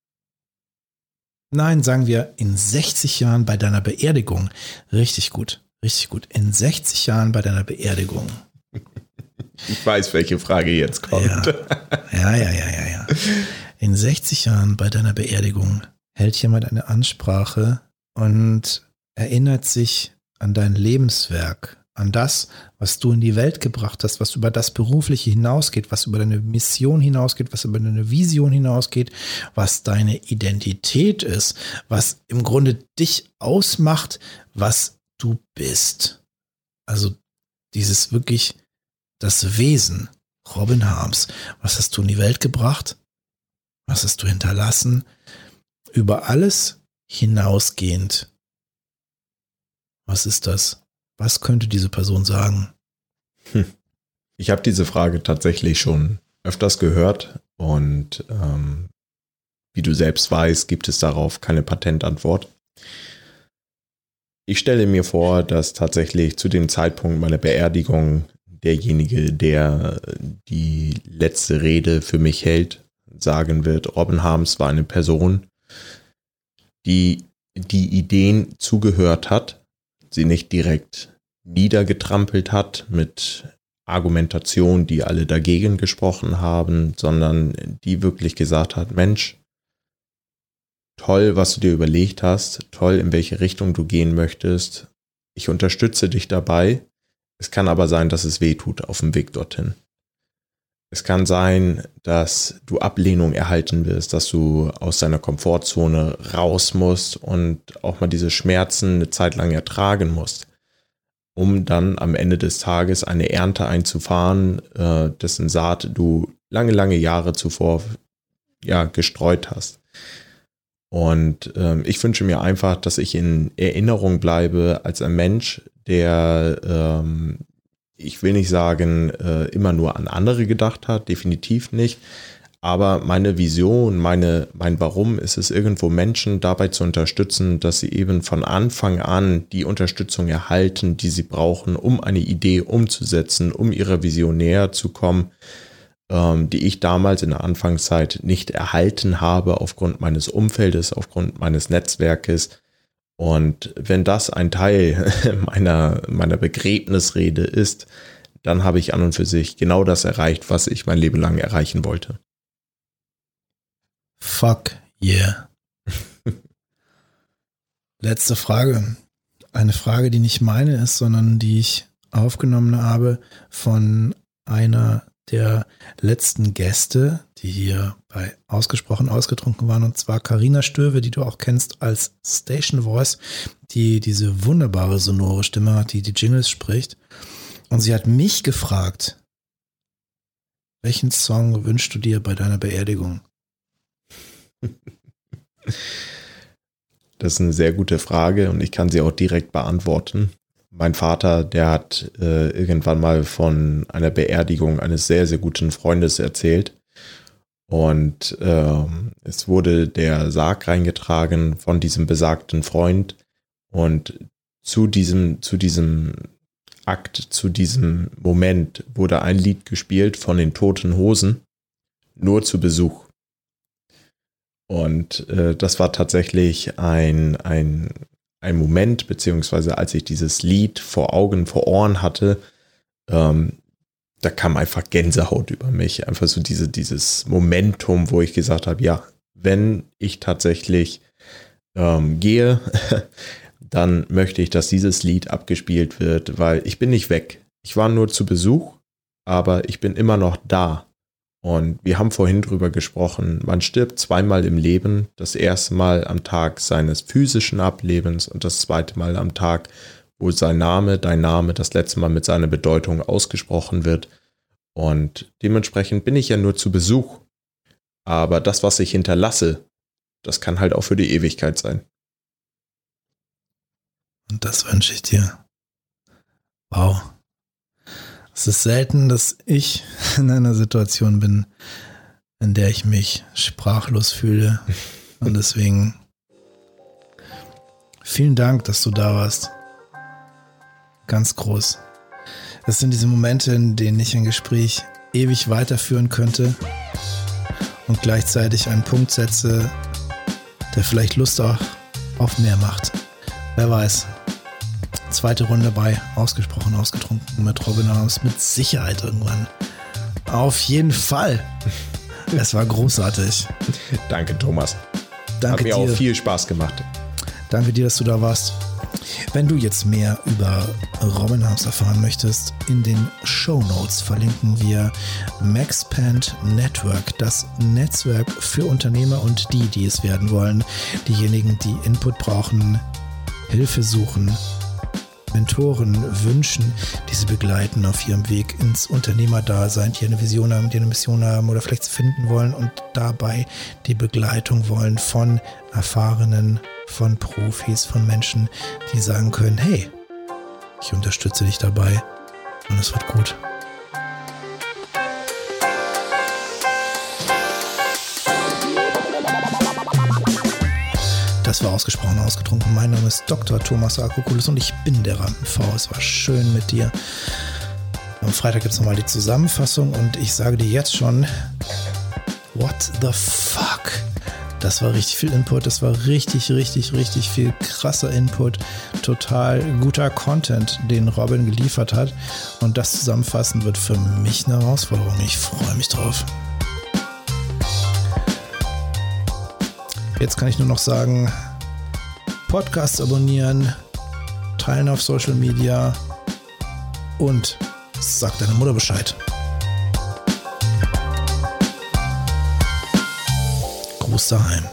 Speaker 1: nein, sagen wir in 60 Jahren bei deiner Beerdigung, richtig gut, richtig gut, in 60 Jahren bei deiner Beerdigung.
Speaker 2: Ich weiß, welche Frage jetzt kommt.
Speaker 1: Ja, ja, ja, ja, ja. ja. In 60 Jahren bei deiner Beerdigung hält jemand eine Ansprache und erinnert sich an dein Lebenswerk, an das, was du in die Welt gebracht hast, was über das Berufliche hinausgeht, was über deine Mission hinausgeht, was über deine Vision hinausgeht, was deine Identität ist, was im Grunde dich ausmacht, was du bist. Also dieses wirklich das Wesen Robin Harms. Was hast du in die Welt gebracht? Was hast du hinterlassen? Über alles hinausgehend. Was ist das? Was könnte diese Person sagen?
Speaker 2: Hm. Ich habe diese Frage tatsächlich schon öfters gehört und ähm, wie du selbst weißt, gibt es darauf keine Patentantwort. Ich stelle mir vor, dass tatsächlich zu dem Zeitpunkt meiner Beerdigung derjenige, der die letzte Rede für mich hält, sagen wird, Robin Harms war eine Person, die die Ideen zugehört hat, sie nicht direkt niedergetrampelt hat mit Argumentation, die alle dagegen gesprochen haben, sondern die wirklich gesagt hat, Mensch, toll, was du dir überlegt hast, toll, in welche Richtung du gehen möchtest. Ich unterstütze dich dabei. Es kann aber sein, dass es weh tut auf dem Weg dorthin. Es kann sein, dass du Ablehnung erhalten wirst, dass du aus deiner Komfortzone raus musst und auch mal diese Schmerzen eine Zeit lang ertragen musst, um dann am Ende des Tages eine Ernte einzufahren, äh, dessen Saat du lange, lange Jahre zuvor ja, gestreut hast. Und ähm, ich wünsche mir einfach, dass ich in Erinnerung bleibe als ein Mensch, der, ähm, ich will nicht sagen, äh, immer nur an andere gedacht hat, definitiv nicht. Aber meine Vision, meine, mein Warum ist es irgendwo Menschen dabei zu unterstützen, dass sie eben von Anfang an die Unterstützung erhalten, die sie brauchen, um eine Idee umzusetzen, um ihrer Vision näher zu kommen ähm, die ich damals in der Anfangszeit nicht erhalten habe aufgrund meines Umfeldes, aufgrund meines Netzwerkes. Und wenn das ein Teil meiner, meiner Begräbnisrede ist, dann habe ich an und für sich genau das erreicht, was ich mein Leben lang erreichen wollte.
Speaker 1: Fuck yeah. Letzte Frage. Eine Frage, die nicht meine ist, sondern die ich aufgenommen habe von einer der letzten Gäste, die hier bei Ausgesprochen ausgetrunken waren, und zwar Karina Stöwe, die du auch kennst als Station Voice, die diese wunderbare sonore Stimme hat, die die Jingles spricht. Und sie hat mich gefragt, welchen Song wünschst du dir bei deiner Beerdigung?
Speaker 2: Das ist eine sehr gute Frage und ich kann sie auch direkt beantworten. Mein Vater, der hat äh, irgendwann mal von einer Beerdigung eines sehr, sehr guten Freundes erzählt. Und ähm, es wurde der Sarg reingetragen von diesem besagten Freund. Und zu diesem, zu diesem Akt, zu diesem Moment wurde ein Lied gespielt von den Toten Hosen, nur zu Besuch. Und äh, das war tatsächlich ein, ein ein Moment, beziehungsweise als ich dieses Lied vor Augen, vor Ohren hatte, ähm, da kam einfach Gänsehaut über mich. Einfach so diese, dieses Momentum, wo ich gesagt habe, ja, wenn ich tatsächlich ähm, gehe, dann möchte ich, dass dieses Lied abgespielt wird, weil ich bin nicht weg. Ich war nur zu Besuch, aber ich bin immer noch da. Und wir haben vorhin drüber gesprochen, man stirbt zweimal im Leben. Das erste Mal am Tag seines physischen Ablebens und das zweite Mal am Tag, wo sein Name, dein Name, das letzte Mal mit seiner Bedeutung ausgesprochen wird. Und dementsprechend bin ich ja nur zu Besuch. Aber das, was ich hinterlasse, das kann halt auch für die Ewigkeit sein.
Speaker 1: Und das wünsche ich dir. Wow. Es ist selten, dass ich in einer Situation bin, in der ich mich sprachlos fühle. Und deswegen vielen Dank, dass du da warst. Ganz groß. Das sind diese Momente, in denen ich ein Gespräch ewig weiterführen könnte und gleichzeitig einen Punkt setze, der vielleicht Lust auch auf mehr macht. Wer weiß. Zweite Runde bei Ausgesprochen Ausgetrunken mit Robin Arms. Mit Sicherheit irgendwann. Auf jeden Fall. Es war großartig.
Speaker 2: Danke, Thomas.
Speaker 1: Danke
Speaker 2: Hat mir
Speaker 1: dir.
Speaker 2: auch viel Spaß gemacht.
Speaker 1: Danke dir, dass du da warst. Wenn du jetzt mehr über Robin Harms erfahren möchtest, in den Show Notes verlinken wir Maxpand Network, das Netzwerk für Unternehmer und die, die es werden wollen, diejenigen, die Input brauchen, Hilfe suchen, Mentoren wünschen, die sie begleiten auf ihrem Weg ins Unternehmerdasein, die eine Vision haben, die eine Mission haben oder vielleicht finden wollen und dabei die Begleitung wollen von erfahrenen, von Profis, von Menschen, die sagen können, hey, ich unterstütze dich dabei und es wird gut. Das war ausgesprochen ausgetrunken. Mein Name ist Dr. Thomas Akokulis und ich bin der Rampen-V. Es war schön mit dir. Am Freitag gibt es nochmal die Zusammenfassung und ich sage dir jetzt schon, what the fuck? Das war richtig viel Input, das war richtig, richtig, richtig viel krasser Input, total guter Content, den Robin geliefert hat. Und das Zusammenfassen wird für mich eine Herausforderung. Ich freue mich drauf. Jetzt kann ich nur noch sagen, Podcast abonnieren, teilen auf Social Media und sag deiner Mutter Bescheid. Gruß daheim.